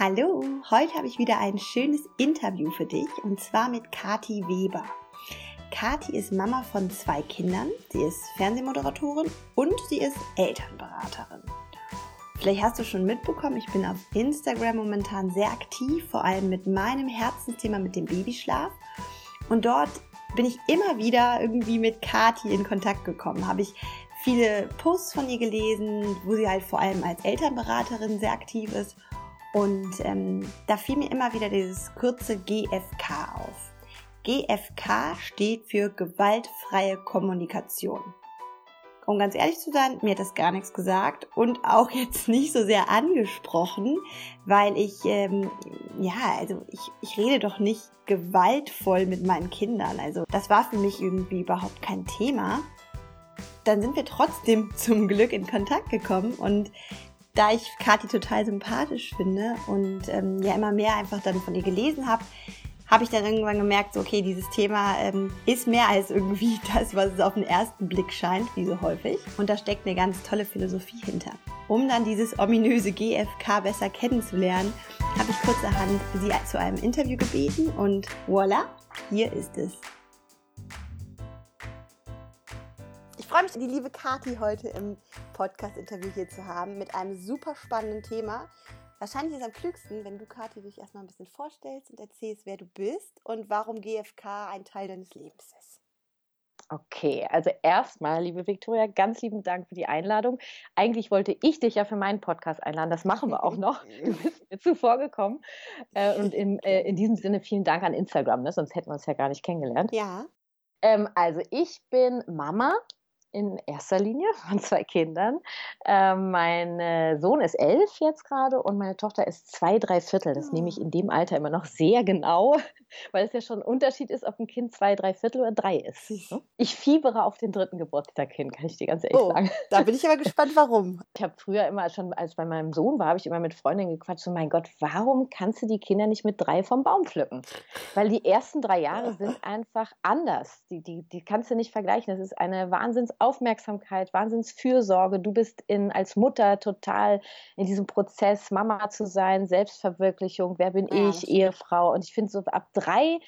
Hallo, heute habe ich wieder ein schönes Interview für dich und zwar mit Kati Weber. Kati ist Mama von zwei Kindern, sie ist Fernsehmoderatorin und sie ist Elternberaterin. Vielleicht hast du schon mitbekommen, ich bin auf Instagram momentan sehr aktiv, vor allem mit meinem Herzensthema mit dem Babyschlaf. Und dort bin ich immer wieder irgendwie mit Kati in Kontakt gekommen. Habe ich viele Posts von ihr gelesen, wo sie halt vor allem als Elternberaterin sehr aktiv ist. Und ähm, da fiel mir immer wieder dieses kurze GFK auf. GFK steht für gewaltfreie Kommunikation. Um ganz ehrlich zu sein, mir hat das gar nichts gesagt und auch jetzt nicht so sehr angesprochen, weil ich, ähm, ja, also ich, ich rede doch nicht gewaltvoll mit meinen Kindern. Also das war für mich irgendwie überhaupt kein Thema. Dann sind wir trotzdem zum Glück in Kontakt gekommen und da ich Kathi total sympathisch finde und ähm, ja immer mehr einfach dann von ihr gelesen habe, habe ich dann irgendwann gemerkt, so, okay, dieses Thema ähm, ist mehr als irgendwie das, was es auf den ersten Blick scheint, wie so häufig. Und da steckt eine ganz tolle Philosophie hinter. Um dann dieses ominöse GFK besser kennenzulernen, habe ich kurzerhand sie zu einem Interview gebeten und voilà, hier ist es. Freue mich, die liebe Kati heute im Podcast-Interview hier zu haben mit einem super spannenden Thema. Wahrscheinlich ist es am klügsten, wenn du, Kathi, dich erstmal ein bisschen vorstellst und erzählst, wer du bist und warum GFK ein Teil deines Lebens ist. Okay, also erstmal, liebe Viktoria, ganz lieben Dank für die Einladung. Eigentlich wollte ich dich ja für meinen Podcast einladen, das machen wir auch noch. Du bist mir zuvor gekommen. Äh, und in, äh, in diesem Sinne vielen Dank an Instagram, ne? sonst hätten wir uns ja gar nicht kennengelernt. Ja. Ähm, also ich bin Mama in erster Linie von zwei Kindern. Äh, mein Sohn ist elf jetzt gerade und meine Tochter ist zwei, drei Viertel. Das oh. nehme ich ah. in dem Alter immer noch sehr genau, weil es ja schon ein Unterschied ist, ob ein Kind zwei, drei Viertel oder drei ist. Ne? Ich fiebere auf den dritten Geburtstag hin, kann ich dir ganz ehrlich oh, sagen. Da bin ich aber gespannt, warum. Ich habe früher immer schon, als bei meinem Sohn war, habe ich immer mit Freundinnen gequatscht, so mein Gott, warum kannst du die Kinder nicht mit drei vom Baum pflücken? Weil die ersten drei Jahre sind einfach anders. Die, die, die kannst du nicht vergleichen. Das ist eine Wahnsinns Aufmerksamkeit, Wahnsinnsfürsorge. Du bist in, als Mutter total in diesem Prozess, Mama zu sein, Selbstverwirklichung, wer bin ja, ich, Ehefrau. Und ich finde, so ab drei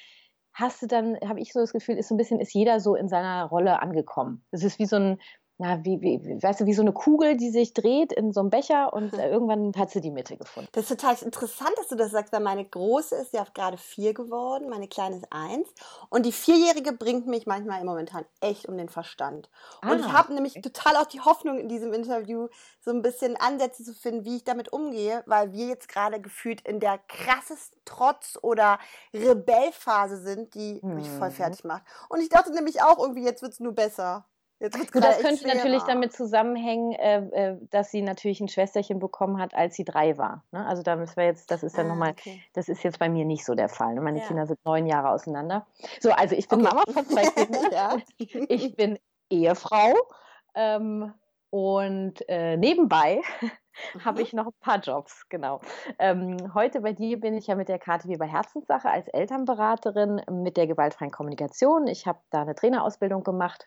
hast du dann, habe ich so das Gefühl, ist so ein bisschen, ist jeder so in seiner Rolle angekommen. Es ist wie so ein, na, wie, wie, weißt du, wie so eine Kugel, die sich dreht in so einem Becher und äh, irgendwann hat sie die Mitte gefunden. Das ist total interessant, dass du das sagst, weil meine Große ist ja gerade vier geworden, meine Kleine ist eins und die Vierjährige bringt mich manchmal momentan echt um den Verstand. Ah, und ich ah, habe nämlich okay. total auch die Hoffnung in diesem Interview, so ein bisschen Ansätze zu finden, wie ich damit umgehe, weil wir jetzt gerade gefühlt in der krassesten Trotz- oder Rebellphase sind, die mich voll mhm. fertig macht. Und ich dachte nämlich auch irgendwie, jetzt wird es nur besser. Jetzt das könnte natürlich damit zusammenhängen, äh, äh, dass sie natürlich ein Schwesterchen bekommen hat, als sie drei war. Ne? Also da müssen wir jetzt, das ist dann ah, nochmal, okay. das ist jetzt bei mir nicht so der Fall. Ne? Meine ja. Kinder sind neun Jahre auseinander. So, also ich bin okay. Mama von zwei Kindern. ja. Ich bin Ehefrau ähm, und äh, nebenbei habe mhm. ich noch ein paar Jobs, genau. Ähm, heute bei dir bin ich ja mit der KTW bei Herzenssache als Elternberaterin mit der gewaltfreien Kommunikation. Ich habe da eine Trainerausbildung gemacht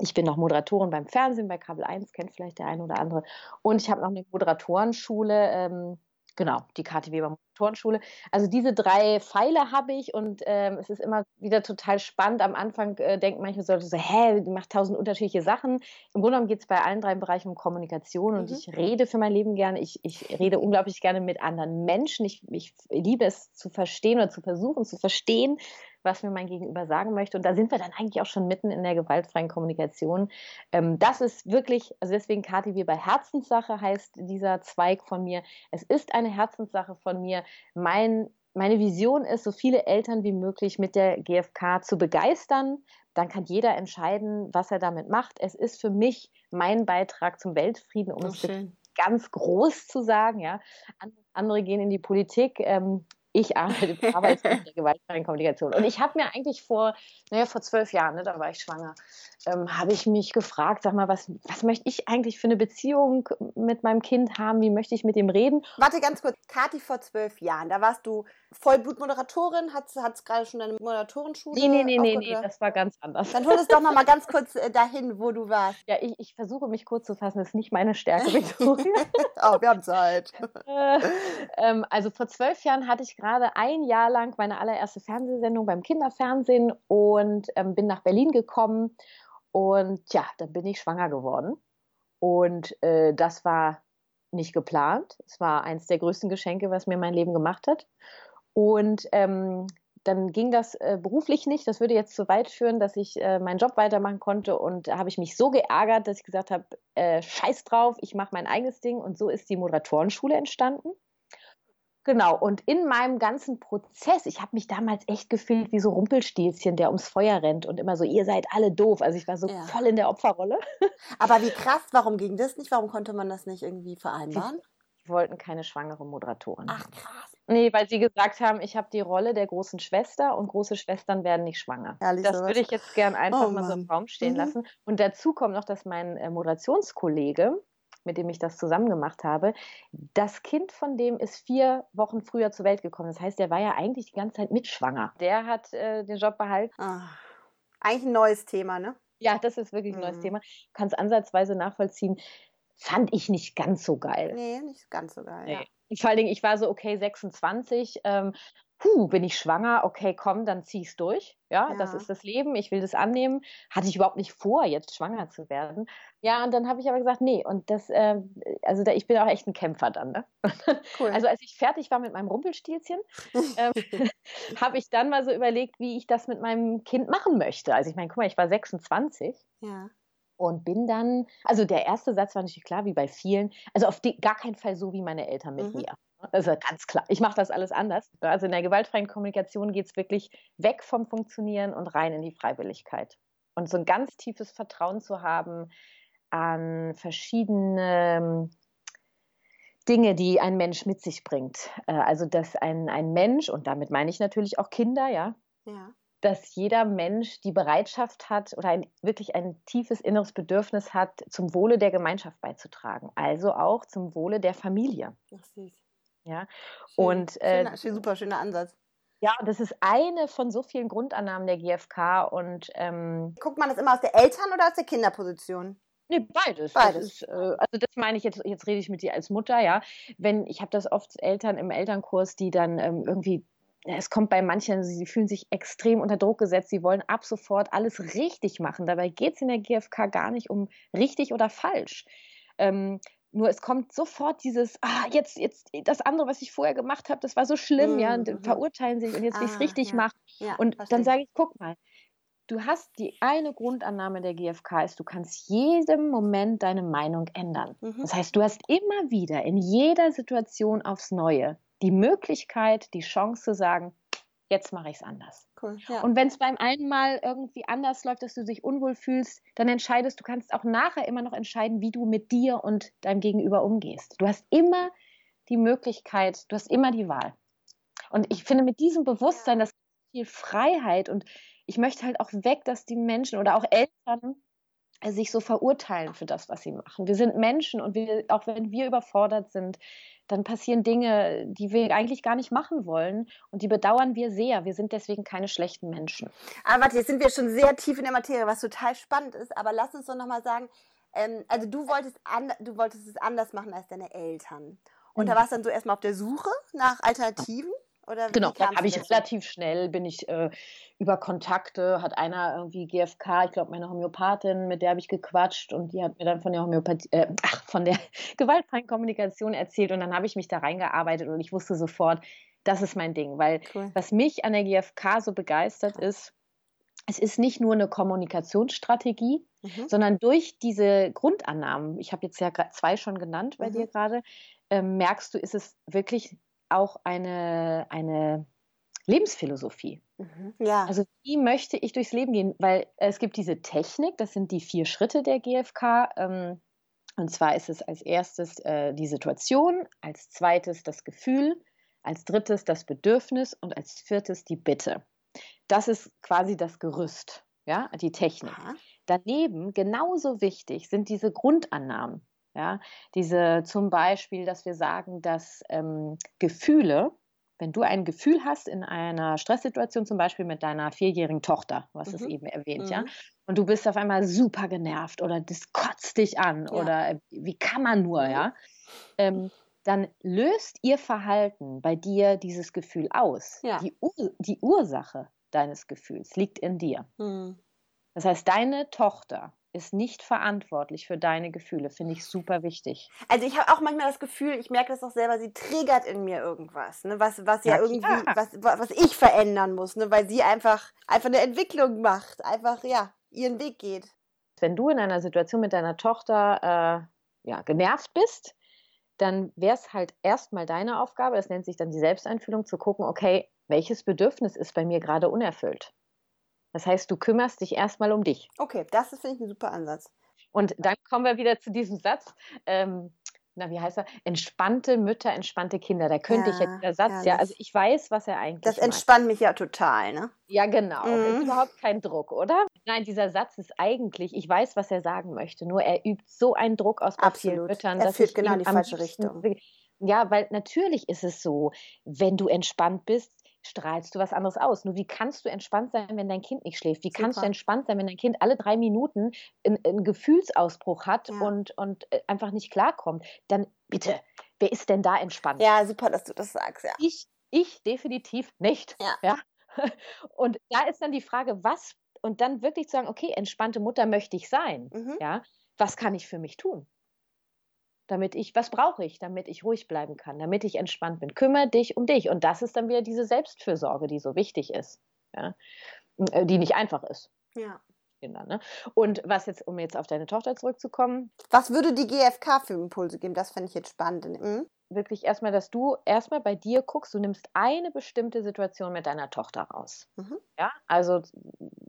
ich bin noch Moderatorin beim Fernsehen, bei Kabel 1, kennt vielleicht der eine oder andere. Und ich habe noch eine Moderatorenschule, ähm, genau, die KTW Weber Moderatorenschule. Also diese drei Pfeile habe ich und ähm, es ist immer wieder total spannend. Am Anfang äh, denken manche Leute so, hä, die macht tausend unterschiedliche Sachen. Im Grunde genommen geht es bei allen drei Bereichen um Kommunikation und mhm. ich rede für mein Leben gerne. Ich, ich rede unglaublich gerne mit anderen Menschen. Ich, ich liebe es zu verstehen oder zu versuchen zu verstehen, was mir mein Gegenüber sagen möchte. Und da sind wir dann eigentlich auch schon mitten in der gewaltfreien Kommunikation. Ähm, das ist wirklich, also deswegen Kathi, wie bei Herzenssache heißt dieser Zweig von mir. Es ist eine Herzenssache von mir. Mein meine Vision ist, so viele Eltern wie möglich mit der GfK zu begeistern. Dann kann jeder entscheiden, was er damit macht. Es ist für mich mein Beitrag zum Weltfrieden, um oh, es ganz groß zu sagen. Ja. Andere gehen in die Politik. Ähm, Ich arbeite, arbeite in der gewaltfreien Kommunikation. Und ich habe mir eigentlich vor, naja, vor zwölf Jahren, ne, da war ich schwanger, ähm, habe ich mich gefragt, sag mal, was, was möchte ich eigentlich für eine Beziehung mit meinem Kind haben? Wie möchte ich mit ihm reden? Warte ganz kurz, Kathi vor zwölf Jahren, da warst du Vollblutmoderatorin, hat es gerade schon deine Moderatorenschule? Nee, nee, nee, nee, nee, das war ganz anders. Dann hol es doch noch mal ganz kurz äh, dahin, wo du warst. Ja, ich, ich versuche mich kurz zu fassen, das ist nicht meine Stärke, Victoria. oh, wir haben Zeit. äh, ähm, also vor zwölf Jahren hatte ich gerade ein Jahr lang meine allererste Fernsehsendung beim Kinderfernsehen und ähm, bin nach Berlin gekommen. Und ja, dann bin ich schwanger geworden. Und äh, das war nicht geplant. Es war eines der größten Geschenke, was mir mein Leben gemacht hat. Und ähm, dann ging das äh, beruflich nicht. Das würde jetzt zu weit führen, dass ich äh, meinen Job weitermachen konnte. Und da habe ich mich so geärgert, dass ich gesagt habe, äh, scheiß drauf, ich mache mein eigenes Ding. Und so ist die Moderatorenschule entstanden. Genau, und in meinem ganzen Prozess, ich habe mich damals echt gefühlt wie so Rumpelstilzchen, der ums Feuer rennt und immer so, ihr seid alle doof. Also ich war so ja. voll in der Opferrolle. Aber wie krass, warum ging das nicht? Warum konnte man das nicht irgendwie vereinbaren? Die wollten keine schwangere Moderatorin. Ach krass. Nee, weil sie gesagt haben, ich habe die Rolle der großen Schwester und große Schwestern werden nicht schwanger. Ehrlich, das sowas? würde ich jetzt gern einfach oh, mal so im Raum stehen mhm. lassen. Und dazu kommt noch, dass mein äh, Moderationskollege, mit dem ich das zusammen gemacht habe, das Kind von dem ist vier Wochen früher zur Welt gekommen. Das heißt, der war ja eigentlich die ganze Zeit mitschwanger. Der hat äh, den Job behalten. Ach, eigentlich ein neues Thema, ne? Ja, das ist wirklich ein neues mhm. Thema. Du kannst ansatzweise nachvollziehen. Fand ich nicht ganz so geil. Nee, nicht ganz so geil. Nee. Ja. Vor allen Dingen, ich war so, okay, 26, ähm, puh, bin ich schwanger, okay, komm, dann zieh's durch. Ja, ja, das ist das Leben, ich will das annehmen. Hatte ich überhaupt nicht vor, jetzt schwanger zu werden. Ja, und dann habe ich aber gesagt, nee, und das, äh, also da, ich bin auch echt ein Kämpfer dann. Ne? Cool. Also als ich fertig war mit meinem Rumpelstilzchen, ähm, habe ich dann mal so überlegt, wie ich das mit meinem Kind machen möchte. Also ich meine, guck mal, ich war 26. Ja und bin dann, also der erste Satz war natürlich klar, wie bei vielen, also auf die, gar keinen Fall so wie meine Eltern mit mhm. mir. Also ganz klar, ich mache das alles anders. Also in der gewaltfreien Kommunikation geht es wirklich weg vom Funktionieren und rein in die Freiwilligkeit. Und so ein ganz tiefes Vertrauen zu haben an verschiedene ähm, Dinge, die ein Mensch mit sich bringt. Äh, also dass ein, ein Mensch, und damit meine ich natürlich auch Kinder, ja, ja. Dass jeder Mensch die Bereitschaft hat oder ein, wirklich ein tiefes inneres Bedürfnis hat, zum Wohle der Gemeinschaft beizutragen. Also auch zum Wohle der Familie. Ach, süß. Ja. Schön, und äh, schöner, super schöner Ansatz. Ja, das ist eine von so vielen Grundannahmen der GfK. Und ähm, guckt man das immer aus der Eltern- oder aus der Kinderposition? Nee, beides. Beides. Das ist, äh, also das meine ich jetzt, jetzt rede ich mit dir als Mutter, ja. Wenn, ich habe das oft Eltern im Elternkurs, die dann ähm, irgendwie, es kommt bei manchen, sie fühlen sich extrem unter Druck gesetzt, sie wollen ab sofort alles richtig machen. Dabei geht es in der GfK gar nicht um richtig oder falsch. Ähm, nur es kommt sofort dieses, ah, jetzt, jetzt, das andere, was ich vorher gemacht habe, das war so schlimm, mhm. ja, und mhm. verurteilen sich und jetzt will ich es ah, richtig ja. machen. Ja, und dann sage ich, guck mal, du hast die eine Grundannahme der GfK ist, du kannst jedem Moment deine Meinung ändern. Mhm. Das heißt, du hast immer wieder in jeder Situation aufs Neue die Möglichkeit, die Chance zu sagen, jetzt mache ich es anders. Cool, ja. Und wenn es beim einen Mal irgendwie anders läuft, dass du dich unwohl fühlst, dann entscheidest du, kannst auch nachher immer noch entscheiden, wie du mit dir und deinem Gegenüber umgehst. Du hast immer die Möglichkeit, du hast immer die Wahl. Und ich finde, mit diesem Bewusstsein, das viel Freiheit und ich möchte halt auch weg, dass die Menschen oder auch Eltern sich so verurteilen für das, was sie machen. Wir sind Menschen und wir, auch wenn wir überfordert sind, dann passieren Dinge, die wir eigentlich gar nicht machen wollen und die bedauern wir sehr. Wir sind deswegen keine schlechten Menschen. Aber warte, jetzt sind wir schon sehr tief in der Materie, was total spannend ist. Aber lass uns doch nochmal sagen, ähm, also du wolltest, du wolltest es anders machen als deine Eltern. Und mhm. da warst du dann so erstmal auf der Suche nach Alternativen? Oder genau, dann habe ich relativ schnell, bin ich äh, über Kontakte, hat einer irgendwie GFK, ich glaube meine Homöopathin, mit der habe ich gequatscht und die hat mir dann von der Homöopathie, äh, ach, von der gewaltfreien Kommunikation erzählt und dann habe ich mich da reingearbeitet und ich wusste sofort, das ist mein Ding, weil cool. was mich an der GfK so begeistert ist, es ist nicht nur eine Kommunikationsstrategie, mhm. sondern durch diese Grundannahmen, ich habe jetzt ja zwei schon genannt bei mhm. dir gerade, äh, merkst du, ist es wirklich auch eine, eine Lebensphilosophie. Mhm. Ja. Also wie möchte ich durchs Leben gehen? Weil es gibt diese Technik, das sind die vier Schritte der GfK. Ähm, und zwar ist es als erstes äh, die Situation, als zweites das Gefühl, als drittes das Bedürfnis und als viertes die Bitte. Das ist quasi das Gerüst, ja, die Technik. Aha. Daneben genauso wichtig sind diese Grundannahmen. Ja, diese zum Beispiel, dass wir sagen, dass ähm, Gefühle, wenn du ein Gefühl hast in einer Stresssituation, zum Beispiel mit deiner vierjährigen Tochter, was mhm. es eben erwähnt, mhm. ja, und du bist auf einmal super genervt oder das kotzt dich an ja. oder wie kann man nur, mhm. ja, ähm, dann löst ihr Verhalten bei dir dieses Gefühl aus. Ja. Die, Ur die Ursache deines Gefühls liegt in dir. Mhm. Das heißt, deine Tochter ist nicht verantwortlich für deine Gefühle, finde ich super wichtig. Also ich habe auch manchmal das Gefühl, ich merke das auch selber, sie triggert in mir irgendwas, ne? was, was ja, ja irgendwie, was, was ich verändern muss, ne? weil sie einfach, einfach eine Entwicklung macht, einfach ja, ihren Weg geht. Wenn du in einer Situation mit deiner Tochter äh, ja, genervt bist, dann wäre es halt erstmal deine Aufgabe, das nennt sich dann die Selbsteinfühlung, zu gucken, okay, welches Bedürfnis ist bei mir gerade unerfüllt? Das heißt, du kümmerst dich erstmal um dich. Okay, das ist, finde ich, ein super Ansatz. Und dann kommen wir wieder zu diesem Satz. Ähm, na, wie heißt er? Entspannte Mütter, entspannte Kinder. Da könnte ja, ich jetzt der Satz, herrlich. ja, also ich weiß, was er eigentlich Das entspannt mich ja total, ne? Ja, genau. Mhm. Ist überhaupt kein Druck, oder? Nein, dieser Satz ist eigentlich, ich weiß, was er sagen möchte, nur er übt so einen Druck aus bei vielen Müttern. Er führt genau in die falsche Richtung. Ja, weil natürlich ist es so, wenn du entspannt bist, strahlst du was anderes aus. Nur wie kannst du entspannt sein, wenn dein Kind nicht schläft? Wie Super. kannst du entspannt sein, wenn dein Kind alle drei Minuten einen, einen Gefühlsausbruch hat ja. und, und äh, einfach nicht klarkommt? Dann bitte, wer ist denn da entspannt? Ja, super, dass du das sagst, ja. Ich, ich definitiv nicht. Ja. ja? Und da ist dann die Frage, was, und dann wirklich zu sagen, okay, entspannte Mutter möchte ich sein. Mhm. Ja, was kann ich für mich tun? Damit ich, was brauche ich, damit ich ruhig bleiben kann, damit ich entspannt bin. Kümmere dich um dich. Und das ist dann wieder diese Selbstfürsorge, die so wichtig ist, ja? Äh, die nicht einfach ist. Ja. Kinder, ne? Und was jetzt, um jetzt auf deine Tochter zurückzukommen. Was würde die GfK für Impulse geben? Das fände ich jetzt spannend. Mhm. Wirklich erstmal, dass du erstmal bei dir guckst, du nimmst eine bestimmte Situation mit deiner Tochter raus. Mhm. Ja, also,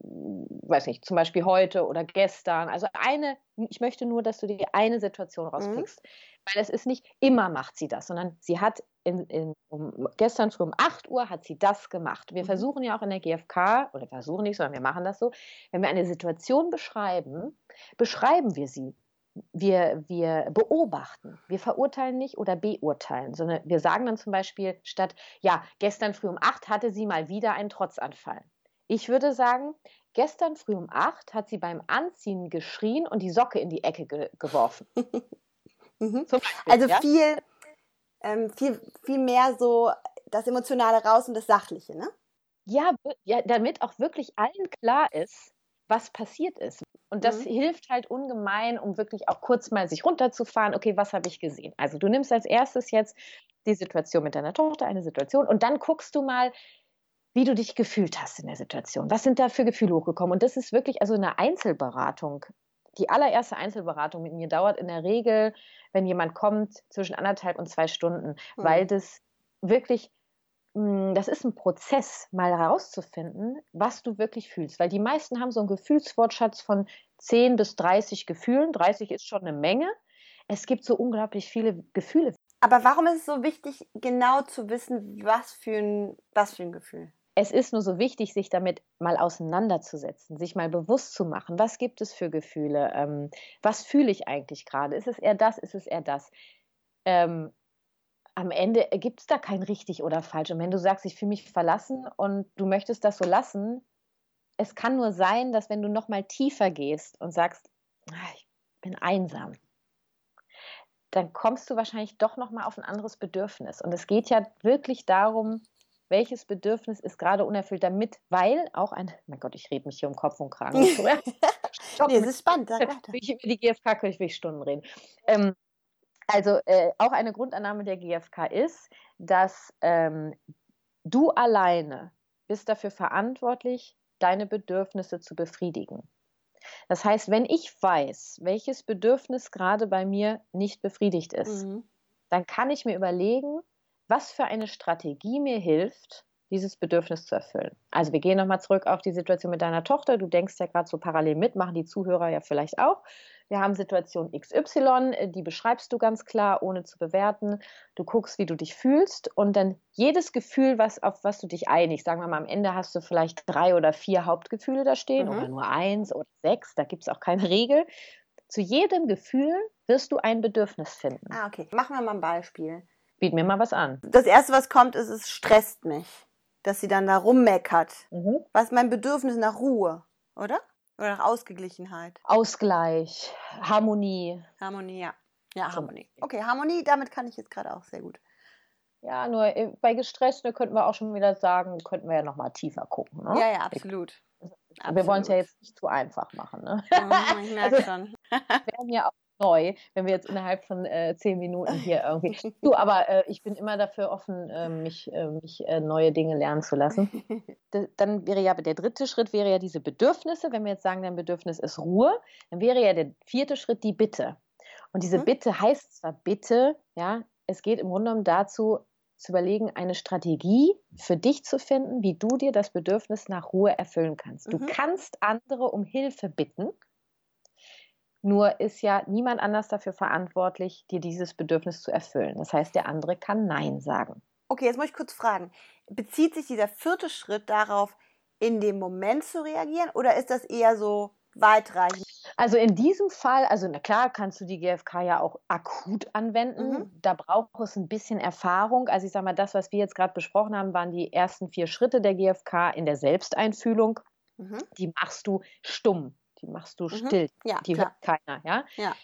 weiß nicht, zum Beispiel heute oder gestern. Also eine, ich möchte nur, dass du dir eine Situation mhm. rauspickst. Mhm. Weil es ist nicht immer macht sie das, sondern sie hat in, in, um, gestern früh um 8 Uhr hat sie das gemacht. Wir mhm. versuchen ja auch in der GfK, oder versuchen nicht, sondern wir machen das so, wenn wir eine Situation beschreiben, beschreiben wir sie. Wir, wir beobachten, wir verurteilen nicht oder beurteilen, sondern wir sagen dann zum Beispiel statt, ja, gestern früh um 8 hatte sie mal wieder einen Trotzanfall. Ich würde sagen, gestern früh um 8 hat sie beim Anziehen geschrien und die Socke in die Ecke ge geworfen. mhm. Beispiel, also ja? viel ähm, viel, viel mehr so das Emotionale raus und das Sachliche, ne? Ja, ja, damit auch wirklich allen klar ist, was passiert ist. Und das mhm. hilft halt ungemein, um wirklich auch kurz mal sich runterzufahren. Okay, was habe ich gesehen? Also du nimmst als erstes jetzt die Situation mit deiner Tochter, eine Situation, und dann guckst du mal, wie du dich gefühlt hast in der Situation. Was sind da für Gefühle hochgekommen? Und das ist wirklich also eine Einzelberatung die allererste Einzelberatung mit mir dauert in der Regel, wenn jemand kommt, zwischen anderthalb und zwei Stunden, mhm. weil das wirklich, das ist ein Prozess, mal herauszufinden, was du wirklich fühlst. Weil die meisten haben so einen Gefühlswortschatz von 10 bis 30 Gefühlen. 30 ist schon eine Menge. Es gibt so unglaublich viele Gefühle. Aber warum ist es so wichtig, genau zu wissen, was für ein, was für ein Gefühl? es ist nur so wichtig, sich damit mal auseinanderzusetzen, sich mal bewusst zu machen, was gibt es für Gefühle, ähm, was fühle ich eigentlich gerade, ist es eher das, ist es eher das. Ähm, am Ende gibt es da kein richtig oder falsch. Und wenn du sagst, ich fühle mich verlassen und du möchtest das so lassen, es kann nur sein, dass wenn du noch mal tiefer gehst und sagst, ah, ich bin einsam, dann kommst du wahrscheinlich doch noch mal auf ein anderes Bedürfnis. Und es geht ja wirklich darum, welches Bedürfnis ist gerade unerfüllt damit, weil auch ein, mein Gott, ich rede mich hier um Kopf und Kragen. nee, es ist spannend. Ich, über die GfK könnte ich Stunden reden. Ähm, also äh, auch eine Grundannahme der GfK ist, dass ähm, du alleine bist dafür verantwortlich, deine Bedürfnisse zu befriedigen. Das heißt, wenn ich weiß, welches Bedürfnis gerade bei mir nicht befriedigt ist, mhm. dann kann ich mir überlegen, was für eine Strategie mir hilft, dieses Bedürfnis zu erfüllen. Also wir gehen nochmal zurück auf die Situation mit deiner Tochter. Du denkst ja gerade so parallel mit, machen die Zuhörer ja vielleicht auch. Wir haben Situation XY, äh, die beschreibst du ganz klar, ohne zu bewerten. Du guckst, wie du dich fühlst und dann jedes Gefühl, was, auf was du dich einigst. Sagen wir mal, am Ende hast du vielleicht drei oder vier Hauptgefühle da stehen mhm. oder nur eins oder sechs, da gibt es auch keine Regel. Zu jedem Gefühl wirst du ein Bedürfnis finden. Ah, okay. Machen wir mal ein Beispiel. Biet mir mal was an. Das erste, was kommt, ist, es stresst mich, dass sie dann da rummeckert. Mhm. Was ist mein Bedürfnis nach Ruhe, oder? Oder nach Ausgeglichenheit? Ausgleich, Harmonie. Harmonie, ja. Ja, Harmonie. Okay, Harmonie, damit kann ich jetzt gerade auch sehr gut. Ja, nur äh, bei Gestressten könnten wir auch schon wieder sagen, könnten wir ja nochmal tiefer gucken. Ne? Ja, ja, absolut. Wir wollen es ja jetzt nicht zu einfach machen. Ne? Ja, ich merke also, schon. Wir haben ja auch neu, wenn wir jetzt innerhalb von äh, zehn Minuten hier irgendwie. Du, aber äh, ich bin immer dafür offen, äh, mich, mich äh, neue Dinge lernen zu lassen. dann wäre ja der dritte Schritt wäre ja diese Bedürfnisse. Wenn wir jetzt sagen, dein Bedürfnis ist Ruhe, dann wäre ja der vierte Schritt die Bitte. Und diese mhm. Bitte heißt zwar Bitte, ja, es geht im Grunde genommen dazu, zu überlegen, eine Strategie für dich zu finden, wie du dir das Bedürfnis nach Ruhe erfüllen kannst. Du mhm. kannst andere um Hilfe bitten, nur ist ja niemand anders dafür verantwortlich, dir dieses Bedürfnis zu erfüllen. Das heißt, der andere kann Nein sagen. Okay, jetzt muss ich kurz fragen. Bezieht sich dieser vierte Schritt darauf, in dem Moment zu reagieren oder ist das eher so weitreichend? Also in diesem Fall, also na klar, kannst du die GfK ja auch akut anwenden. Mhm. Da braucht es ein bisschen Erfahrung. Also ich sage mal, das, was wir jetzt gerade besprochen haben, waren die ersten vier Schritte der GfK in der Selbsteinfühlung. Mhm. Die machst du stumm die machst du mhm. still. Ja, die klar. hört keiner, ja? Ja.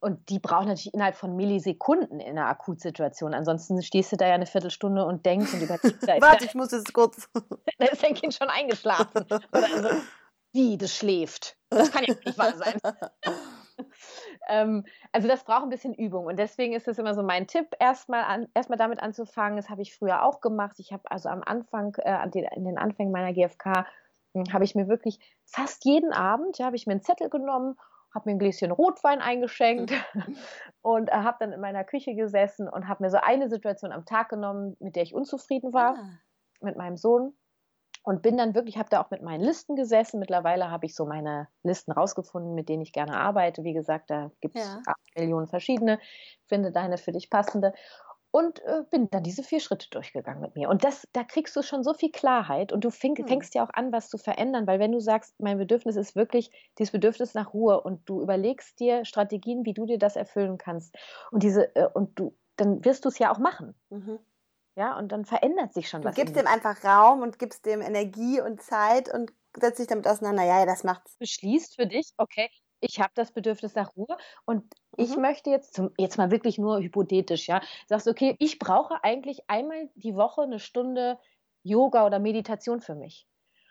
Und die braucht natürlich innerhalb von Millisekunden in einer Akutsituation. Ansonsten stehst du da ja eine Viertelstunde und denkst und überlegst. Warte, ich muss jetzt kurz. da ist dein Kind schon eingeschlafen. Oder so, wie, das schläft. Das kann ja nicht wahr sein. ähm, also das braucht ein bisschen Übung. Und deswegen ist es immer so mein Tipp, erstmal an, erstmal damit anzufangen. Das habe ich früher auch gemacht. Ich habe also am Anfang, äh, in den Anfängen meiner GfK habe ich mir wirklich fast jeden Abend, ja, habe ich mir einen Zettel genommen, habe mir ein Gläschen Rotwein eingeschenkt und äh, habe dann in meiner Küche gesessen und habe mir so eine Situation am Tag genommen, mit der ich unzufrieden war, ah. mit meinem Sohn. Und bin dann wirklich, habe da auch mit meinen Listen gesessen. Mittlerweile habe ich so meine Listen rausgefunden, mit denen ich gerne arbeite. Wie gesagt, da gibt es ja. acht Millionen verschiedene. Finde deine für dich passende und äh, bin dann diese vier Schritte durchgegangen mit mir. Und das, da kriegst du schon so viel Klarheit und du fäng, hm. fängst ja auch an, was zu verändern, weil wenn du sagst, mein Bedürfnis ist wirklich dieses Bedürfnis nach Ruhe und du überlegst dir Strategien, wie du dir das erfüllen kannst und diese äh, und du, dann wirst du es ja auch machen. Mhm. Ja, und dann verändert sich schon du was. Du gibst dem einfach Raum und gibst dem Energie und Zeit und setzt dich damit auseinander. Ja, ja, das macht's. Beschließt für dich, okay, ich habe das Bedürfnis nach Ruhe und mhm. ich möchte jetzt zum, jetzt mal wirklich nur hypothetisch, ja, sagst okay, ich brauche eigentlich einmal die Woche eine Stunde Yoga oder Meditation für mich.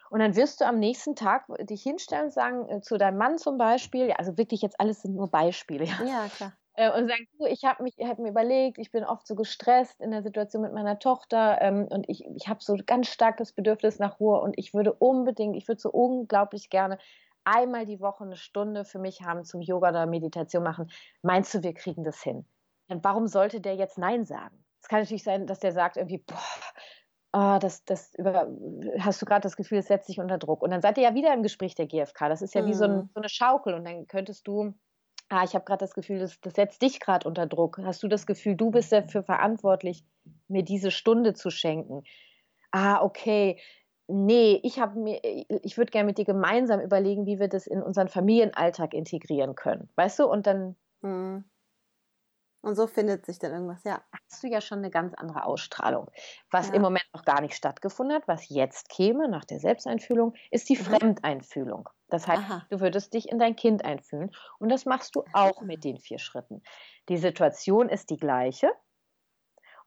Und dann wirst du am nächsten Tag dich hinstellen und sagen, äh, zu deinem Mann zum Beispiel, ja, also wirklich jetzt alles sind nur Beispiele, ja. Ja, klar. Äh, und sagen, du, ich habe hab mir überlegt, ich bin oft so gestresst in der Situation mit meiner Tochter ähm, und ich, ich habe so ganz stark das Bedürfnis nach Ruhe und ich würde unbedingt, ich würde so unglaublich gerne einmal die Woche eine Stunde für mich haben zum Yoga oder Meditation machen. Meinst du, wir kriegen das hin? Und warum sollte der jetzt Nein sagen? Es kann natürlich sein, dass der sagt irgendwie, boah, oh, das, das über, hast du gerade das Gefühl, es setzt sich unter Druck. Und dann seid ihr ja wieder im Gespräch der GfK. Das ist ja mhm. wie so, ein, mhm. so, eine Schaukel. Und dann könntest du, ah, ich habe gerade das Gefühl, das, das setzt dich gerade unter Druck. Hast du das Gefühl, du bist dafür verantwortlich, mir diese Stunde zu schenken? Ah, okay nee, ich habe mir, ich würde gerne mit dir gemeinsam überlegen, wie wir das in unseren Familienalltag integrieren können. Weißt du? Und dann. Hm. Und so findet sich dann irgendwas, ja. Hast du ja schon eine ganz andere Ausstrahlung. Was ja. im Moment noch gar nicht stattgefunden hat, was jetzt käme nach der Selbsteinfühlung, ist die mhm. Fremdeinfühlung. Das heißt, Aha. du würdest dich in dein Kind einfühlen. Und das machst du auch mit den vier Schritten. Die Situation ist die gleiche.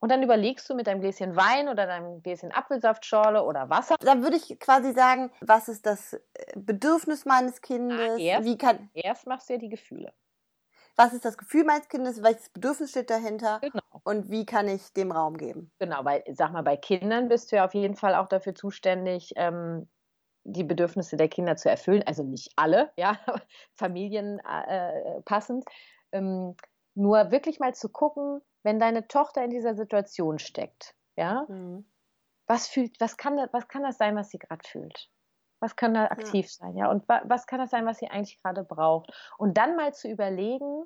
Und dann überlegst du mit deinem Gläschen Wein oder deinem Gläschen Apfelsaftschorle oder Wasser. Dann würde ich quasi sagen, was ist das äh, Bedürfnis meines Kindes? Ah, erst, Wie kann erst machst du ja die Gefühle. Was ist das Gefühl meines Kindes? Welches Bedürfnis steht dahinter? Genau. Und wie kann ich dem Raum geben? Genau, weil, sag mal, bei Kindern bist du ja auf jeden Fall auch dafür zuständig, ähm, die Bedürfnisse der Kinder zu erfüllen. Also nicht alle, ja, familienpassend. Äh, ähm, nur wirklich mal zu gucken, wenn deine Tochter in dieser Situation steckt, ja, mhm. was fühlt, was kann, was kann das sein, was sie gerade fühlt? Was kann da aktiv ja. sein, ja? Und wa was kann das sein, was sie eigentlich gerade braucht? Und dann mal zu überlegen,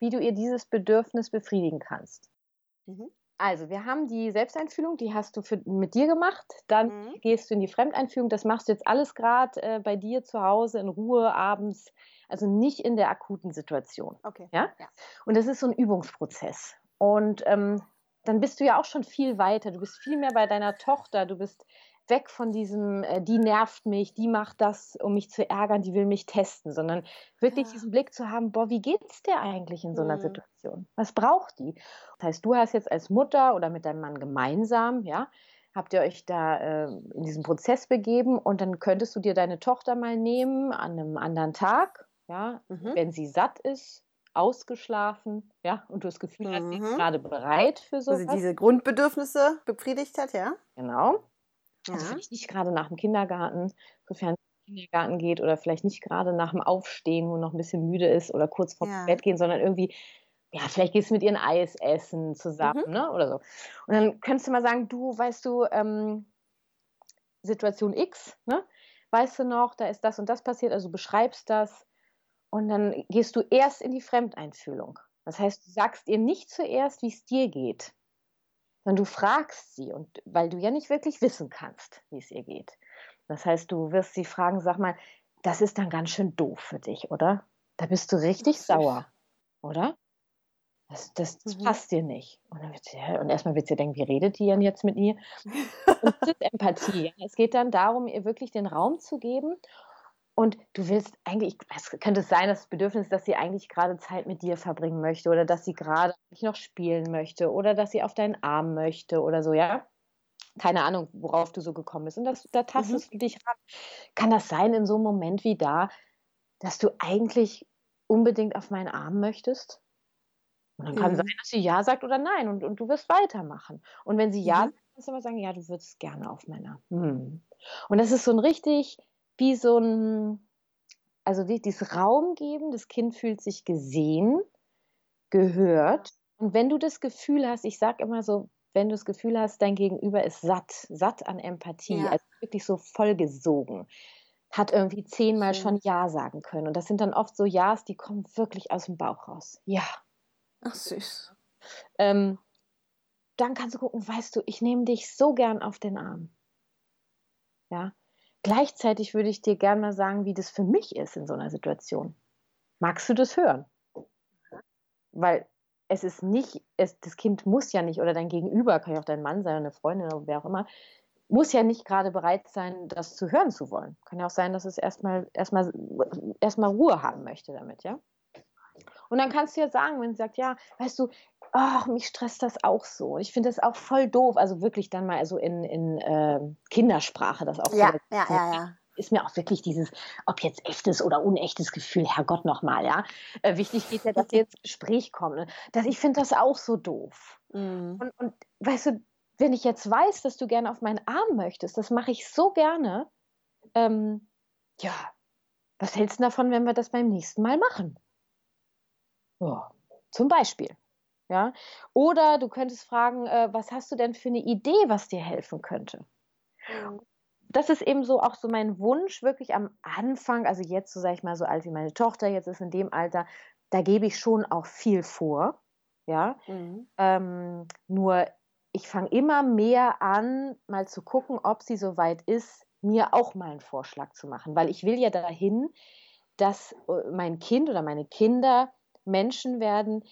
wie du ihr dieses Bedürfnis befriedigen kannst. Mhm. Also, wir haben die Selbsteinfühlung, die hast du für, mit dir gemacht. Dann mhm. gehst du in die Fremdeinfühlung. Das machst du jetzt alles gerade äh, bei dir zu Hause in Ruhe abends, also nicht in der akuten Situation. Okay. Ja? ja. Und das ist so ein Übungsprozess. Und ähm, dann bist du ja auch schon viel weiter. Du bist viel mehr bei deiner Tochter. Du bist weg von diesem, äh, die nervt mich, die macht das, um mich zu ärgern, die will mich testen, sondern wirklich ja. diesen Blick zu haben, boah, wie geht's dir eigentlich in so einer mhm. Situation? Was braucht die? Das heißt, du hast jetzt als Mutter oder mit deinem Mann gemeinsam, ja, habt ihr euch da äh, in diesen Prozess begeben und dann könntest du dir deine Tochter mal nehmen an einem anderen Tag, ja, mhm. wenn sie satt ist, ausgeschlafen, ja, und du das Gefühl hast, mhm. gerade bereit für so. Also diese Grundbedürfnisse befriedigt hat, ja. Genau. Also ja. Also vielleicht nicht gerade nach dem Kindergarten, sofern es Kindergarten geht oder vielleicht nicht gerade nach dem Aufstehen, wo noch ein bisschen müde ist oder kurz vor ja. Bett gehen, sondern irgendwie, ja, vielleicht gehst du mit ihren Eis essen zusammen, mhm. ne? Oder so. Und dann könntest du mal sagen, du, weißt du, ähm, Situation X, ne? Weißt du noch, da ist das und das passiert, also du beschreibst das und dann gehst du erst in die Fremdeinfühlung. Das heißt, du sagst ihr nicht zuerst, wie es dir geht, sondern du fragst sie und weil du ja nicht wirklich wissen kannst, wie es ihr geht. Das heißt, du wirst sie fragen, sag mal, das ist dann ganz schön doof für dich, oder? Da bist du richtig sauer, oder? Das, das, das mhm. passt dir nicht. Und, dann wird sie, und erstmal wird sie denken, wie redet die denn jetzt mit mir? Und das ist Empathie. Es geht dann darum, ihr wirklich den Raum zu geben und du willst eigentlich, es könnte es sein, das Bedürfnis, dass sie eigentlich gerade Zeit mit dir verbringen möchte oder dass sie gerade noch spielen möchte oder dass sie auf deinen Arm möchte oder so, ja? Keine Ahnung, worauf du so gekommen bist. Und das, da tastest mhm. du dich ran. Kann das sein in so einem Moment wie da, dass du eigentlich unbedingt auf meinen Arm möchtest? Und dann kann mhm. sein, dass sie Ja sagt oder Nein und, und du wirst weitermachen. Und wenn sie Ja mhm. sagt, kannst du immer sagen, ja, du würdest gerne auf meiner. Hm. Und das ist so ein richtig wie so ein, also dieses Raum geben, das Kind fühlt sich gesehen, gehört. Und wenn du das Gefühl hast, ich sage immer so, wenn du das Gefühl hast, dein Gegenüber ist satt, satt an Empathie, ja. also wirklich so vollgesogen, hat irgendwie zehnmal schon Ja sagen können. Und das sind dann oft so Ja's, die kommen wirklich aus dem Bauch raus. Ja. Ach süß. Ähm, dann kannst du gucken, weißt du, ich nehme dich so gern auf den Arm. Ja. Gleichzeitig würde ich dir gerne mal sagen, wie das für mich ist in so einer Situation. Magst du das hören? Weil es ist nicht, es, das Kind muss ja nicht, oder dein Gegenüber, kann ja auch dein Mann sein, eine Freundin oder wer auch immer, muss ja nicht gerade bereit sein, das zu hören zu wollen. Kann ja auch sein, dass es erstmal erstmal erstmal Ruhe haben möchte damit, ja? Und dann kannst du ja sagen, wenn sie sagt, ja, weißt du, ach, mich stresst das auch so. Ich finde das auch voll doof. Also wirklich dann mal also in, in äh, Kindersprache das auch ja, ja, ja, ja. Ist mir auch wirklich dieses, ob jetzt echtes oder unechtes Gefühl, Herrgott nochmal, ja. Äh, wichtig geht ja, dass wir ins Gespräch kommen. Ne? Dass ich finde das auch so doof. Mhm. Und, und weißt du, wenn ich jetzt weiß, dass du gerne auf meinen Arm möchtest, das mache ich so gerne. Ähm, ja, was hältst du davon, wenn wir das beim nächsten Mal machen? Ja, zum Beispiel. Ja? Oder du könntest fragen, äh, was hast du denn für eine Idee, was dir helfen könnte? Mhm. Das ist eben so auch so mein Wunsch, wirklich am Anfang, also jetzt, so sage ich mal, so alt wie meine Tochter jetzt ist in dem Alter, da gebe ich schon auch viel vor. Ja. Mhm. Ähm, nur ich fange immer mehr an, mal zu gucken, ob sie so weit ist, mir auch mal einen Vorschlag zu machen. Weil ich will ja dahin, dass äh, mein Kind oder meine Kinder Menschen werden,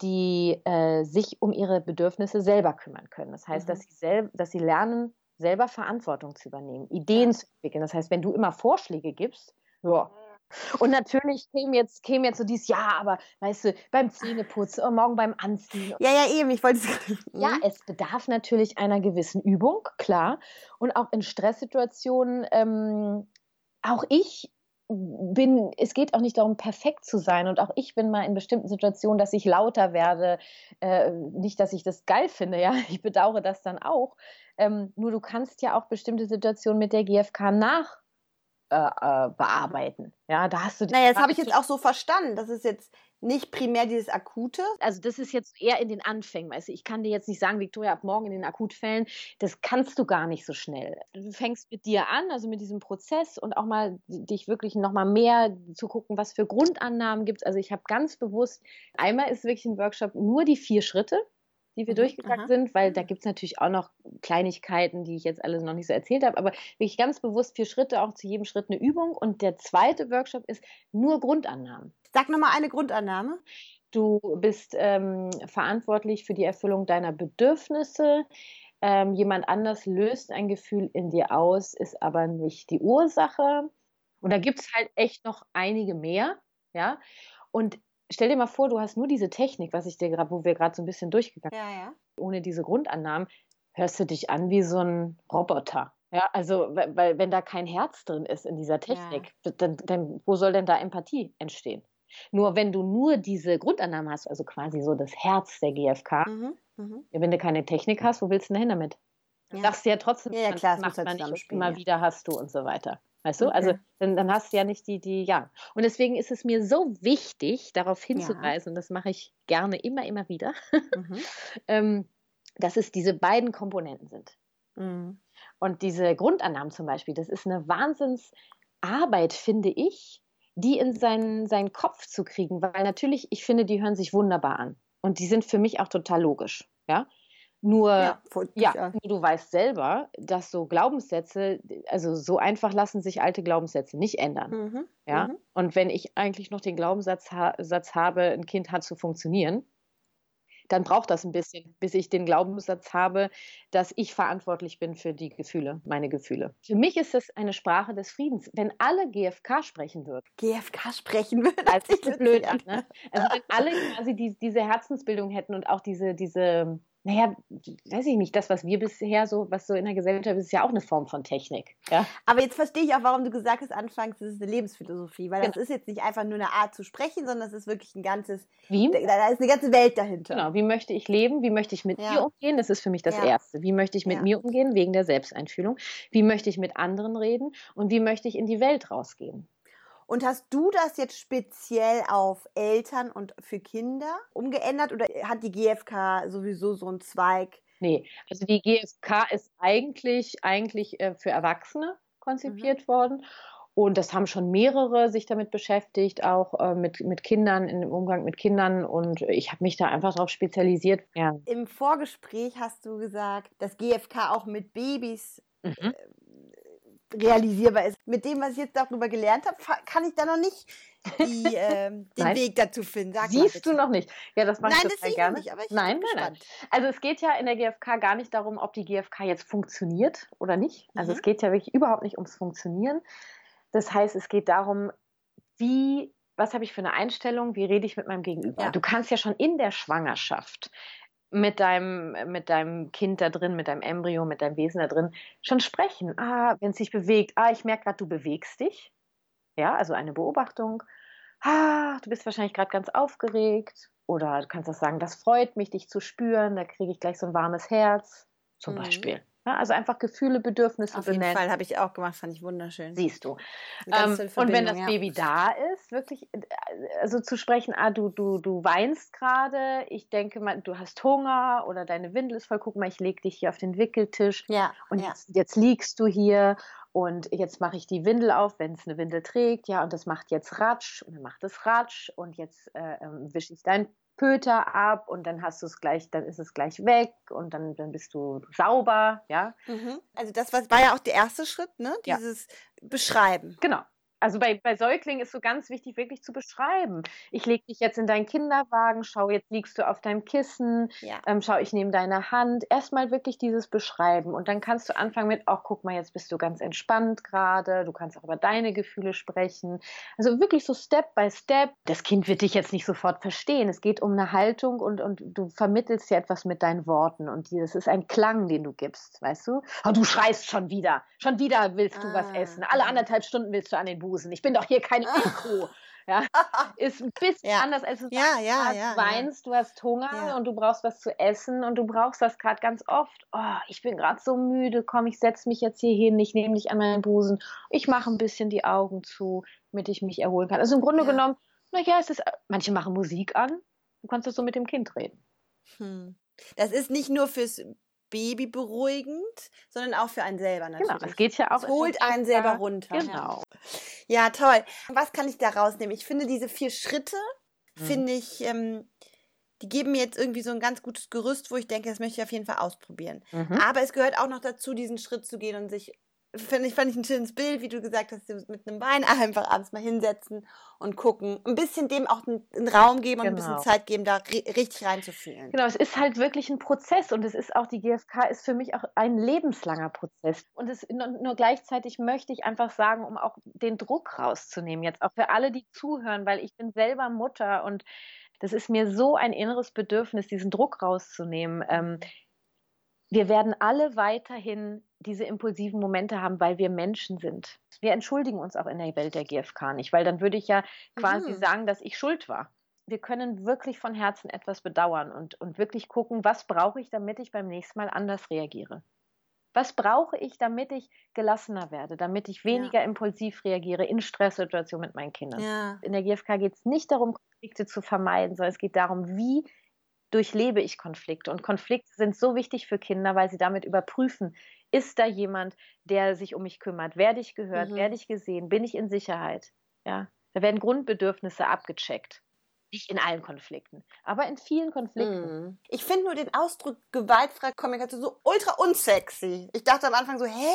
die äh, sich um ihre Bedürfnisse selber kümmern können. Das heißt, mhm. dass, sie sel dass sie lernen, selber Verantwortung zu übernehmen, Ideen zu entwickeln. Das heißt, wenn du immer Vorschläge gibst, ja. Und natürlich käme jetzt, käme jetzt so dieses, ja, aber weißt du, beim Zähneputzen und morgen beim Anziehen. Ja, ja, eben, ich wollte es Ja, mhm. es bedarf natürlich einer gewissen Übung, klar. Und auch in Stresssituationen, ähm, auch ich bin, es geht auch nicht darum, perfekt zu sein. Und auch ich bin mal in bestimmten Situationen, dass ich lauter werde. Äh, nicht, dass ich das geil finde, ja. Ich bedauere das dann auch. Ähm, nur du kannst ja auch bestimmte Situationen mit der GfK nach äh, äh, bearbeiten. Ja, da hast du. Naja, das habe ich jetzt auch so verstanden. Das ist jetzt nicht primär dieses Akute? Also das ist jetzt eher in den Anfängen. Weißt du, ich kann dir jetzt nicht sagen, Victoria, ab morgen in den Akutfällen, das kannst du gar nicht so schnell. Du fängst mit dir an, also mit diesem Prozess und auch mal dich wirklich nochmal mehr zu gucken, was für Grundannahmen gibt es. Also ich habe ganz bewusst, einmal ist wirklich ein Workshop nur die vier Schritte, die wir mhm, durchgegangen sind, weil da gibt es natürlich auch noch Kleinigkeiten, die ich jetzt alle noch nicht so erzählt habe, aber wirklich ganz bewusst vier Schritte, auch zu jedem Schritt eine Übung. Und der zweite Workshop ist nur Grundannahmen. Sag nochmal eine Grundannahme. Du bist ähm, verantwortlich für die Erfüllung deiner Bedürfnisse. Ähm, jemand anders löst ein Gefühl in dir aus, ist aber nicht die Ursache. Und da gibt es halt echt noch einige mehr. Ja. Und stell dir mal vor, du hast nur diese Technik, was ich dir gerade, wo wir gerade so ein bisschen durchgegangen sind. Ja, ja. Ohne diese Grundannahmen hörst du dich an wie so ein Roboter. Ja, also, weil, wenn da kein Herz drin ist in dieser Technik, ja. dann, dann, wo soll denn da Empathie entstehen? Nur wenn du nur diese Grundannahmen hast, also quasi so das Herz der GfK, mhm, mh. wenn du keine Technik hast, wo willst du denn hin damit? Ja. Du sagst ja trotzdem, ja, ja, klar, macht man nicht, immer wieder hast du und so weiter. Weißt du? Also, okay. Also dann, dann, hast du ja nicht die, die, ja. Und deswegen ist es mir so wichtig, darauf hinzuweisen, und das mache ich gerne immer, immer wieder, mhm. ähm, dass es diese beiden Komponenten sind. Mhm. Und diese Grundannahmen zum Beispiel, das ist eine Wahnsinnsarbeit, finde ich, die in seinen, seinen Kopf zu kriegen, weil natürlich, ich finde, die hören sich wunderbar an. Und die sind für mich auch total logisch. Ja. Nur, ja, ja nur du weißt selber, dass so Glaubenssätze, also so einfach lassen sich alte Glaubenssätze nicht ändern. Mhm, ja. Mhm. Und wenn ich eigentlich noch den Glaubenssatz ha Satz habe, ein Kind hat zu funktionieren, dann braucht das ein bisschen, bis ich den Glaubenssatz habe, dass ich verantwortlich bin für die Gefühle, meine Gefühle. Für mich ist es eine Sprache des Friedens. Wenn alle GFK sprechen würden. GFK sprechen würden? Das ist blöd an, ne? Also wenn alle quasi die, diese Herzensbildung hätten und auch diese, diese naja, weiß ich nicht, das, was wir bisher so, was so in der Gesellschaft ist, ist ja auch eine Form von Technik. Ja? Aber jetzt verstehe ich auch, warum du gesagt hast, anfangs, das ist eine Lebensphilosophie, weil genau. das ist jetzt nicht einfach nur eine Art zu sprechen, sondern es ist wirklich ein ganzes, wie? Da, da, ist eine ganze Welt dahinter. Genau, wie möchte ich leben, wie möchte ich mit ja. mir umgehen, das ist für mich das ja. Erste. Wie möchte ich mit mir umgehen, wegen der Selbsteinfühlung, wie möchte ich mit anderen reden und wie möchte ich in die Welt rausgehen. Und hast du das jetzt speziell auf Eltern und für Kinder umgeändert oder hat die GfK sowieso so einen Zweig? Nee, also die GfK ist eigentlich, eigentlich äh, für Erwachsene konzipiert mhm. worden. Und das haben schon mehrere sich damit beschäftigt, auch äh, mit, mit Kindern, im Umgang mit Kindern. Und ich habe mich da einfach darauf spezialisiert. Ja. Im Vorgespräch hast du gesagt, dass GfK auch mit Babys mhm. äh, realisierbar ist. Mit dem, was ich jetzt darüber gelernt habe, kann ich da noch nicht die, äh, den Weg dazu finden. Sag Siehst du noch nicht? Ja, das mache ich das gerne. Nicht, aber ich nein, nein, nein. Also es geht ja in der GfK gar nicht darum, ob die GfK jetzt funktioniert oder nicht. Also mhm. es geht ja wirklich überhaupt nicht ums Funktionieren. Das heißt, es geht darum, wie was habe ich für eine Einstellung, wie rede ich mit meinem Gegenüber. Ja. Du kannst ja schon in der Schwangerschaft mit deinem, mit deinem Kind da drin, mit deinem Embryo, mit deinem Wesen da drin schon sprechen. Ah, wenn es sich bewegt, ah, ich merke gerade, du bewegst dich. Ja, also eine Beobachtung. Ah, du bist wahrscheinlich gerade ganz aufgeregt. Oder du kannst auch sagen, das freut mich, dich zu spüren, da kriege ich gleich so ein warmes Herz, zum mhm. Beispiel. Ja, also einfach Gefühle, Bedürfnisse Auf benennen. Auf jeden Fall habe ich auch gemacht, fand ich wunderschön. Siehst du. Ähm, und wenn das ja. Baby da ist, wirklich, äh, also zu sprechen, ah, du, du, du weinst gerade, ich denke mal, du hast Hunger oder deine Windel ist voll, guck mal, ich lege dich hier auf den Wickeltisch ja, und ja. Jetzt, jetzt liegst du hier und jetzt mache ich die Windel auf, wenn es eine Windel trägt, ja, und das macht jetzt Ratsch und dann macht es Ratsch und jetzt äh, ähm, wische ich dein Köter ab und dann hast du es gleich, dann ist es gleich weg und dann, dann bist du sauber, ja. Mhm. Also das war, war ja auch der erste Schritt, ne? Dieses ja. Beschreiben. Genau also bei, bei Säuglingen ist so ganz wichtig, wirklich zu beschreiben. Ich lege dich jetzt in deinen Kinderwagen, schau, jetzt liegst du auf deinem Kissen, ja. ähm, schau, ich nehme deine Hand. Erstmal wirklich dieses Beschreiben und dann kannst du anfangen mit, ach, guck mal, jetzt bist du ganz entspannt gerade, du kannst auch über deine Gefühle sprechen. Also wirklich so Step by Step. Das Kind wird dich jetzt nicht sofort verstehen. Es geht um eine Haltung und, und du vermittelst ja etwas mit deinen Worten und das ist ein Klang, den du gibst, weißt du? Oh, du schreist schon wieder. Schon wieder willst du ah. was essen. Alle anderthalb Stunden willst du an den Buch Busen. Ich bin doch hier kein Mikro. Ja, ist ein bisschen ja. anders, als du ja, sagst, ja, du ja, weinst, du hast Hunger und du brauchst was zu essen und du brauchst das gerade ganz oft. Oh, ich bin gerade so müde, komm, ich setze mich jetzt hier hin, ich nehme dich an meinen Busen, ich mache ein bisschen die Augen zu, damit ich mich erholen kann. Also im Grunde genommen Naja, es ist, manche machen Musik an, du kannst das so mit dem Kind reden. Hm. Das ist nicht nur fürs Baby beruhigend, sondern auch für einen selber natürlich. Genau, es geht ja auch. Es holt einen selber runter. Genau. Ja, toll. Was kann ich da rausnehmen? Ich finde diese vier Schritte, mhm. finde ich, ähm, die geben mir jetzt irgendwie so ein ganz gutes Gerüst, wo ich denke, das möchte ich auf jeden Fall ausprobieren. Mhm. Aber es gehört auch noch dazu, diesen Schritt zu gehen und sich finde ich, fand ich ein schönes Bild, wie du gesagt hast, mit einem Bein einfach abends mal hinsetzen und gucken. Ein bisschen dem auch einen, Raum geben und genau. ein bisschen genau. Zeit geben, da richtig reinzufühlen. Genau, es ist halt wirklich ein Prozess und es ist auch, die GfK ist für mich auch ein lebenslanger Prozess. Und es nur, nur gleichzeitig möchte ich einfach sagen, um auch den Druck rauszunehmen, jetzt auch für alle, die zuhören, weil ich bin selber Mutter und das ist mir so ein inneres Bedürfnis, diesen Druck rauszunehmen. Ähm, wir werden alle weiterhin diese impulsiven Momente haben, weil wir Menschen sind. Wir entschuldigen uns auch in der Welt der GfK nicht, weil dann würde ich ja quasi mhm. sagen, dass ich schuld war. Wir können wirklich von Herzen etwas bedauern und, und wirklich gucken, was brauche ich, damit ich beim nächsten Mal anders reagiere. Was brauche ich, damit ich gelassener werde, damit ich weniger ja. impulsiv reagiere in Stresssituationen mit meinen Kindern? Ja. In der GfK geht es nicht darum, Konflikte zu vermeiden, sondern es geht darum, wie durchlebe ich Konflikte. Und Konflikte sind so wichtig für Kinder, weil sie damit überprüfen, ist da jemand, der sich um mich kümmert? Werde ich gehört? Mhm. Werde ich gesehen? Bin ich in Sicherheit? Ja, da werden Grundbedürfnisse abgecheckt. Nicht in allen Konflikten, aber in vielen Konflikten. Mhm. Ich finde nur den Ausdruck gewaltfreie Kommunikation so ultra unsexy. Ich dachte am Anfang so, hä?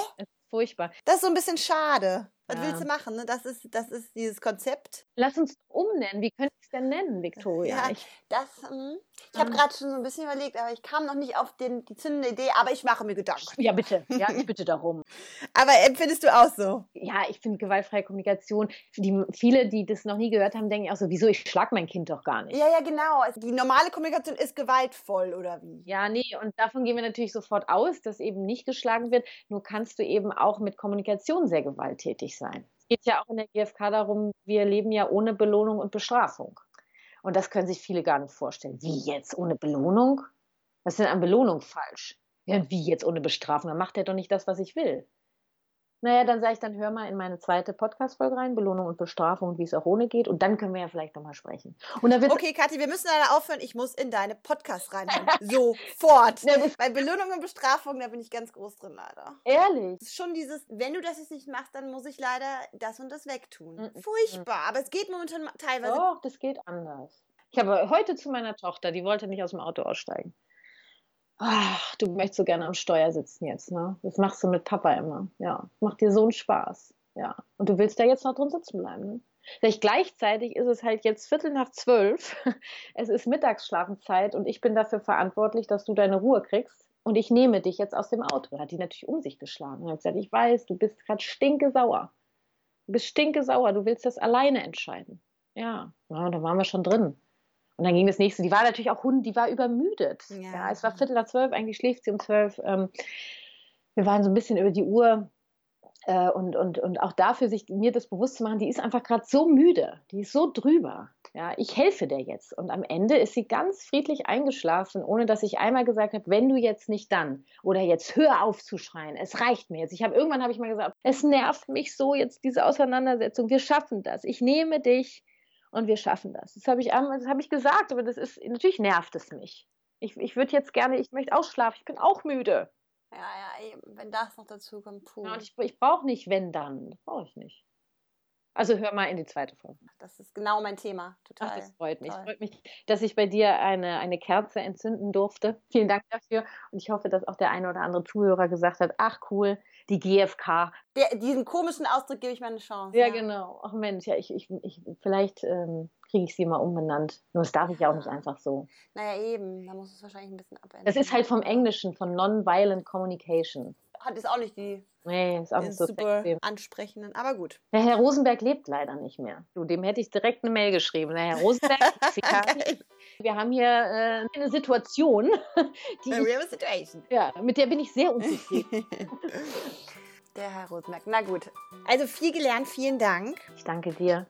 Furchtbar. Das ist so ein bisschen schade. Was ja. willst du machen? Ne? Das, ist, das ist dieses Konzept. Lass uns umnennen. Wie könnte ich es denn nennen, Victoria? Ja, ich, das, hm, ich habe gerade schon so ein bisschen überlegt, aber ich kam noch nicht auf den, die zündende Idee, aber ich mache mir Gedanken. Ja, bitte. Ja, ich bitte darum. aber empfindest du auch so? Ja, ich finde gewaltfreie Kommunikation, die, viele, die das noch nie gehört haben, denken auch so, wieso, ich schlag mein Kind doch gar nicht. Ja, ja, genau. Also die normale Kommunikation ist gewaltvoll, oder wie? Ja, nee, und davon gehen wir natürlich sofort aus, dass eben nicht geschlagen wird. Nur kannst du eben auch mit Kommunikation sehr gewalttätig sein. Es geht ja auch in der GfK darum, wir leben ja ohne Belohnung und Bestrafung. Und das können sich viele gar nicht vorstellen. Wie jetzt ohne Belohnung? Was ist denn an Belohnung falsch? Ja, wie jetzt ohne Bestrafung? Dann macht er doch nicht das, was ich will. Naja, dann sage ich, dann hör mal in meine zweite Podcast-Folge rein, Belohnung und Bestrafung und wie es auch ohne geht. Und dann können wir ja vielleicht nochmal sprechen. okay, Kathi, wir müssen leider aufhören. Ich muss in deine Podcast rein. Sofort. Bei Belohnung und Bestrafung, da bin ich ganz groß drin, leider. Ehrlich? Das ist schon dieses, wenn du das jetzt nicht machst, dann muss ich leider das und das wegtun. Mhm. Furchtbar. Aber es geht momentan teilweise. Doch, das geht anders. Ich habe heute zu meiner Tochter, die wollte nicht aus dem Auto aussteigen ach, du möchtest so gerne am Steuer sitzen jetzt, ne? Das machst du mit Papa immer. Ja, macht dir so einen Spaß. Ja. Und du willst da jetzt noch drin sitzen bleiben, ne? Vielleicht gleichzeitig ist es halt jetzt Viertel nach zwölf. Es ist Mittagsschlafenzeit und ich bin dafür verantwortlich, dass du deine Ruhe kriegst. Und ich nehme dich jetzt aus dem Auto. Da hat die natürlich um sich geschlagen. Und hat gesagt, ich weiß, du bist gerade stinke sauer. Du bist stinke sauer. Du willst das alleine entscheiden. Ja, ja da waren wir schon drin. Und dann ging das nächste. Die war natürlich auch Hund, die war übermüdet. Ja. ja es war Viertel nach zwölf, eigentlich schläft sie um zwölf. Ähm, wir waren so ein bisschen über die Uhr. Äh, und, und, und auch dafür, sich mir das bewusst zu machen, die ist einfach gerade so müde, die ist so drüber. Ja, ich helfe der jetzt. Und am Ende ist sie ganz friedlich eingeschlafen, ohne dass ich einmal gesagt habe, wenn du jetzt nicht dann oder jetzt hör auf zu schreien, es reicht mir jetzt. Ich habe irgendwann habe ich mal gesagt, es nervt mich so jetzt diese Auseinandersetzung. Wir schaffen das. Ich nehme dich und wir schaffen das. Das habe ich, das hab ich gesagt, aber das ist, natürlich nervt es mich. Ich, ich würde jetzt gerne, ich möchte ausschlafen, ich bin auch müde. Ja, ja, wenn das noch dazu kommt, puh. Ja, und ich, ich brauche nicht, wenn dann. Brauche ich nicht. Also hör mal in die zweite Folge. Das ist genau mein Thema. Total. Ach, das freut mich. Toll. freut mich, dass ich bei dir eine, eine Kerze entzünden durfte. Vielen Dank dafür. Und ich hoffe, dass auch der eine oder andere Zuhörer gesagt hat, ach cool, die GfK. Der, diesen komischen Ausdruck gebe ich mir eine Chance. Ja, ja. genau. Ach Mensch, ja, ich, ich, ich vielleicht ähm, kriege ich sie mal umbenannt. Nur das darf ich ja auch nicht einfach so. Naja, eben. Da muss es wahrscheinlich ein bisschen abändern. Das ist halt vom Englischen, von Non-Violent Communication. Hat jetzt auch nicht die nee, ist auch nicht so super sexy. ansprechenden, aber gut. Der Herr Rosenberg lebt leider nicht mehr. Du, dem hätte ich direkt eine Mail geschrieben. Der Herr Rosenberg, wir haben hier äh, eine Situation, die A real situation. ja, mit der bin ich sehr unzufrieden. der Herr Rosenberg. Na gut. Also viel gelernt, vielen Dank. Ich danke dir.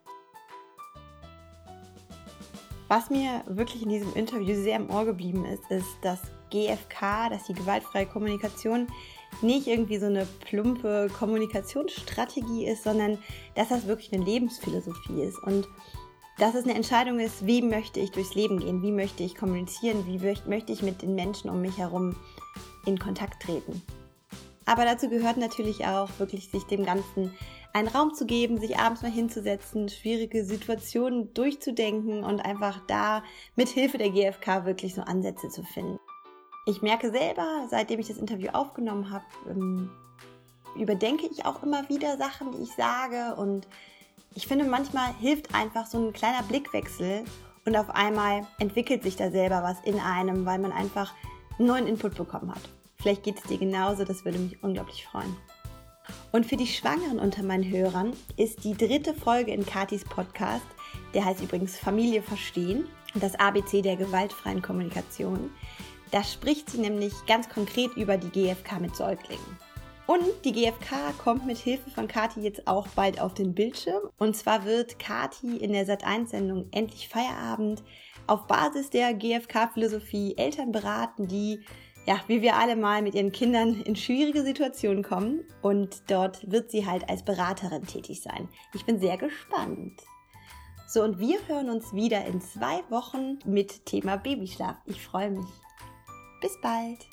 Was mir wirklich in diesem Interview sehr im Ohr geblieben ist, ist, dass GFK, dass die gewaltfreie Kommunikation nicht irgendwie so eine plumpe Kommunikationsstrategie ist, sondern dass das wirklich eine Lebensphilosophie ist. Und dass es eine Entscheidung ist, wie möchte ich durchs Leben gehen, wie möchte ich kommunizieren, wie möchte ich mit den Menschen um mich herum in Kontakt treten. Aber dazu gehört natürlich auch wirklich, sich dem Ganzen einen Raum zu geben, sich abends mal hinzusetzen, schwierige Situationen durchzudenken und einfach da mit Hilfe der GfK wirklich so Ansätze zu finden. Ich merke selber, seitdem ich das Interview aufgenommen habe, ähm, überdenke ich auch immer wieder Sachen, die ich sage und ich finde, manchmal hilft einfach so ein kleiner Blickwechsel und auf einmal entwickelt sich da selber was in einem, weil man einfach einen neuen Input bekommen hat. Vielleicht geht es dir genauso, das würde mich unglaublich freuen. Und für die Schwangeren unter meinen Hörern ist die dritte Folge in Katis Podcast, der heißt übrigens Familie verstehen, das ABC der gewaltfreien Kommunikation. Da spricht sie nämlich ganz konkret über die GfK mit Säuglingen. Und die GfK kommt mit Hilfe von Kati jetzt auch bald auf den Bildschirm. Und zwar wird Kati in der Sat1-Sendung Endlich Feierabend auf Basis der GfK-Philosophie Eltern beraten, die, ja, wie wir alle mal mit ihren Kindern in schwierige Situationen kommen. Und dort wird sie halt als Beraterin tätig sein. Ich bin sehr gespannt. So, und wir hören uns wieder in zwei Wochen mit Thema Babyschlaf. Ich freue mich. Bis bald!